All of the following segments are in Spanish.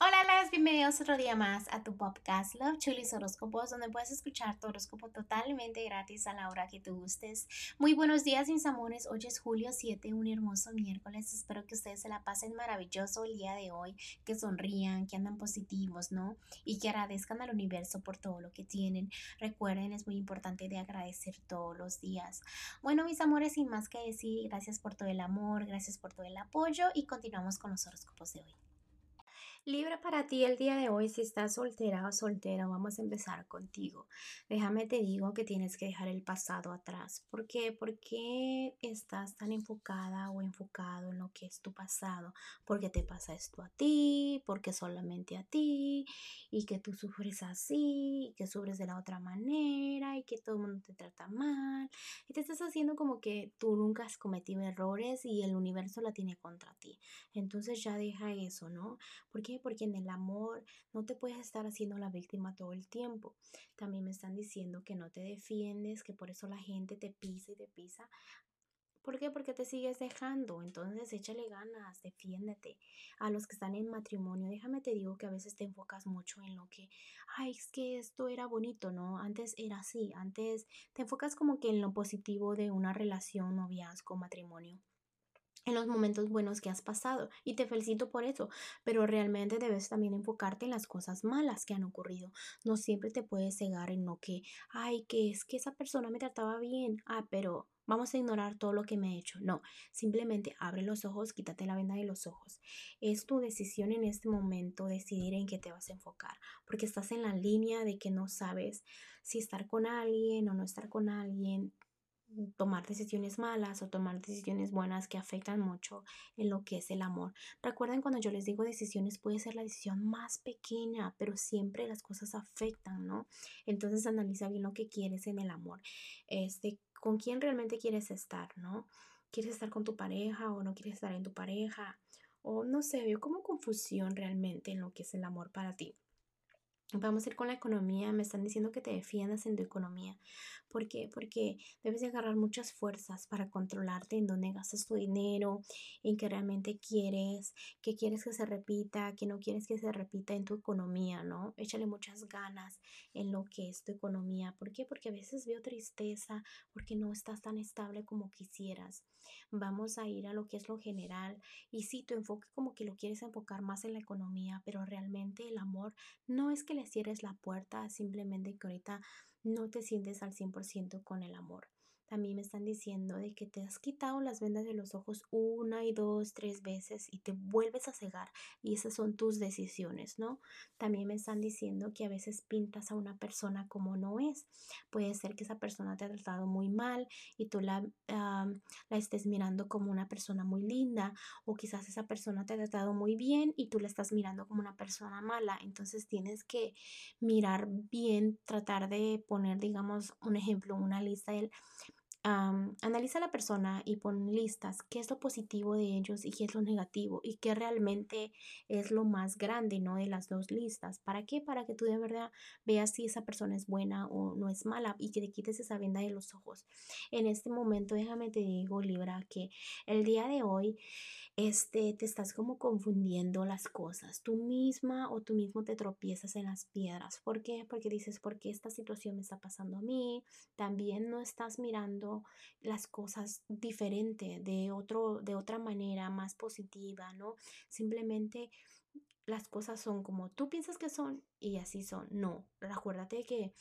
Hola, las bienvenidos otro día más a tu podcast Love Chulis Horóscopos, donde puedes escuchar tu horóscopo totalmente gratis a la hora que tú gustes. Muy buenos días, mis amores. Hoy es julio 7, un hermoso miércoles. Espero que ustedes se la pasen maravilloso el día de hoy, que sonrían, que andan positivos, ¿no? Y que agradezcan al universo por todo lo que tienen. Recuerden, es muy importante de agradecer todos los días. Bueno, mis amores, sin más que decir, gracias por todo el amor, gracias por todo el apoyo y continuamos con los horóscopos de hoy. Libre para ti el día de hoy, si estás soltera o soltera, vamos a empezar contigo. Déjame te digo que tienes que dejar el pasado atrás. ¿Por qué? Porque estás tan enfocada o enfocado en lo que es tu pasado. Porque te pasa esto a ti, porque solamente a ti, y que tú sufres así, y que sufres de la otra manera, y que todo el mundo te trata mal. Y te estás haciendo como que tú nunca has cometido errores y el universo la tiene contra ti. Entonces ya deja eso, ¿no? Porque porque en el amor no te puedes estar haciendo la víctima todo el tiempo. También me están diciendo que no te defiendes, que por eso la gente te pisa y te pisa. ¿Por qué? Porque te sigues dejando. Entonces échale ganas, defiéndete. A los que están en matrimonio, déjame te digo que a veces te enfocas mucho en lo que, ay, es que esto era bonito, ¿no? Antes era así. Antes te enfocas como que en lo positivo de una relación, noviazgo, matrimonio en los momentos buenos que has pasado y te felicito por eso, pero realmente debes también enfocarte en las cosas malas que han ocurrido. No siempre te puedes cegar en lo que, ay, que es que esa persona me trataba bien, ah, pero vamos a ignorar todo lo que me he hecho. No, simplemente abre los ojos, quítate la venda de los ojos. Es tu decisión en este momento decidir en qué te vas a enfocar, porque estás en la línea de que no sabes si estar con alguien o no estar con alguien tomar decisiones malas o tomar decisiones buenas que afectan mucho en lo que es el amor. Recuerden cuando yo les digo decisiones puede ser la decisión más pequeña, pero siempre las cosas afectan, ¿no? Entonces analiza bien lo que quieres en el amor. Este, con quién realmente quieres estar, ¿no? ¿Quieres estar con tu pareja o no quieres estar en tu pareja? O no sé, veo como confusión realmente en lo que es el amor para ti. Vamos a ir con la economía. Me están diciendo que te defiendas en tu economía. ¿Por qué? Porque debes de agarrar muchas fuerzas para controlarte en dónde gastas tu dinero, en qué realmente quieres, qué quieres que se repita, qué no quieres que se repita en tu economía, ¿no? Échale muchas ganas en lo que es tu economía. ¿Por qué? Porque a veces veo tristeza porque no estás tan estable como quisieras. Vamos a ir a lo que es lo general y si tu enfoque como que lo quieres enfocar más en la economía, pero realmente el amor no es que cierres la puerta, simplemente que ahorita no te sientes al 100% con el amor. También me están diciendo de que te has quitado las vendas de los ojos una y dos, tres veces y te vuelves a cegar y esas son tus decisiones, ¿no? También me están diciendo que a veces pintas a una persona como no es. Puede ser que esa persona te ha tratado muy mal y tú la, la estés mirando como una persona muy linda o quizás esa persona te ha tratado muy bien y tú la estás mirando como una persona mala. Entonces tienes que mirar bien, tratar de poner, digamos, un ejemplo, una lista del analiza a la persona y pon listas qué es lo positivo de ellos y qué es lo negativo y qué realmente es lo más grande, ¿no? De las dos listas. ¿Para qué? Para que tú de verdad veas si esa persona es buena o no es mala y que te quites esa venda de los ojos. En este momento, déjame te digo, Libra, que el día de hoy este, te estás como confundiendo las cosas. Tú misma o tú mismo te tropiezas en las piedras. ¿Por qué? Porque dices, ¿por qué esta situación me está pasando a mí? También no estás mirando las cosas diferente, de, otro, de otra manera, más positiva, ¿no? Simplemente las cosas son como tú piensas que son y así son. No, acuérdate que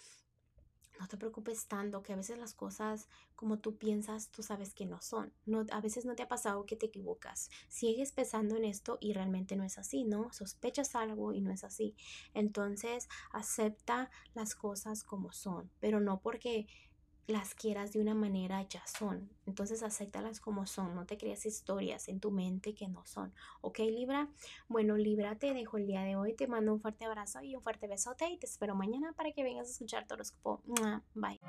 no te preocupes tanto, que a veces las cosas como tú piensas, tú sabes que no son. No, a veces no te ha pasado que te equivocas. Sigues pensando en esto y realmente no es así, ¿no? Sospechas algo y no es así. Entonces, acepta las cosas como son, pero no porque las quieras de una manera ya son. Entonces acéptalas como son, no te creas historias en tu mente que no son. ¿Ok, Libra? Bueno, Libra, te dejo el día de hoy. Te mando un fuerte abrazo y un fuerte besote y te espero mañana para que vengas a escuchar tu horóscopo. Bye.